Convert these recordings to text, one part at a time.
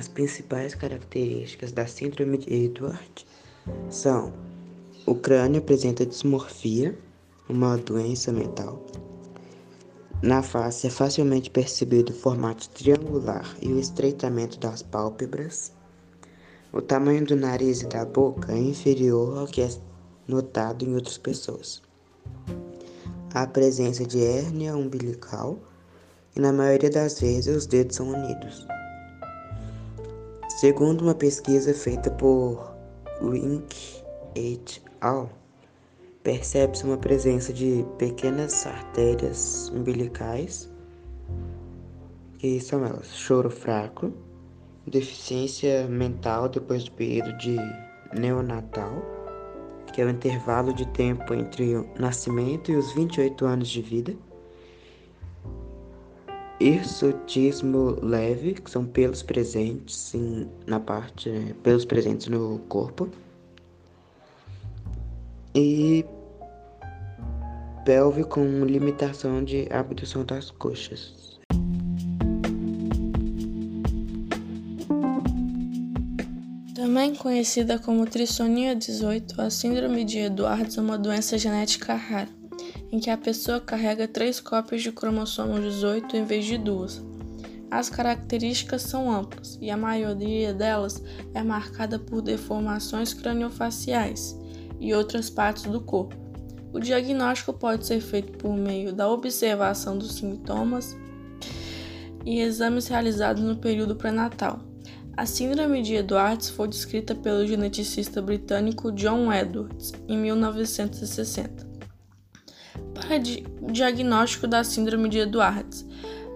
As principais características da síndrome de Edward são: o crânio apresenta dismorfia, uma doença mental. Na face é facilmente percebido o formato triangular e o estreitamento das pálpebras. O tamanho do nariz e da boca é inferior ao que é notado em outras pessoas. A presença de hérnia umbilical e, na maioria das vezes, os dedos são unidos. Segundo uma pesquisa feita por Wink et al., percebe-se uma presença de pequenas artérias umbilicais, que são elas: choro fraco, deficiência mental depois do período de neonatal, que é o intervalo de tempo entre o nascimento e os 28 anos de vida hirsutismo leve, que são pelos presentes em, na parte, né, pelos presentes no corpo. E pelve com limitação de abdução das coxas. Também conhecida como trissonia 18, a síndrome de Edwards é uma doença genética rara em que a pessoa carrega três cópias de cromossomo 18 em vez de duas. As características são amplas e a maioria delas é marcada por deformações craniofaciais e outras partes do corpo. O diagnóstico pode ser feito por meio da observação dos sintomas e exames realizados no período pré-natal. A síndrome de Edwards foi descrita pelo geneticista britânico John Edwards em 1960 para diagnóstico da síndrome de Edwards.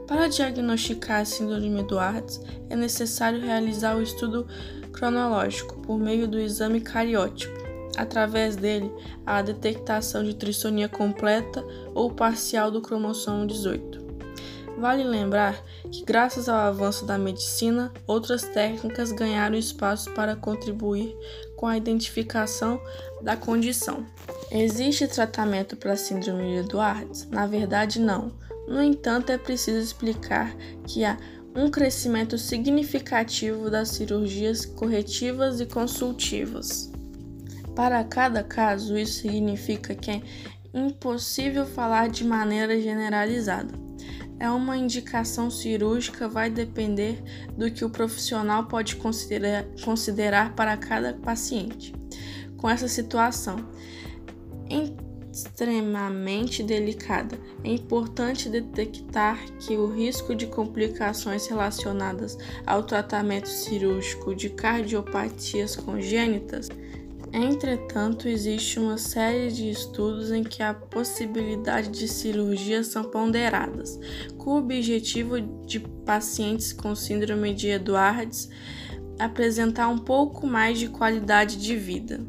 Para diagnosticar a síndrome de Edwards, é necessário realizar o estudo cronológico por meio do exame cariótipo. Através dele, há a detectação de trissonia completa ou parcial do cromossomo 18. Vale lembrar que, graças ao avanço da medicina, outras técnicas ganharam espaço para contribuir com a identificação da condição. Existe tratamento para a síndrome de Edwards? Na verdade, não. No entanto, é preciso explicar que há um crescimento significativo das cirurgias corretivas e consultivas. Para cada caso, isso significa que é impossível falar de maneira generalizada é uma indicação cirúrgica vai depender do que o profissional pode considerar, considerar para cada paciente. Com essa situação extremamente delicada, é importante detectar que o risco de complicações relacionadas ao tratamento cirúrgico de cardiopatias congênitas Entretanto, existe uma série de estudos em que a possibilidade de cirurgias são ponderadas, com o objetivo de pacientes com síndrome de Edwards apresentar um pouco mais de qualidade de vida.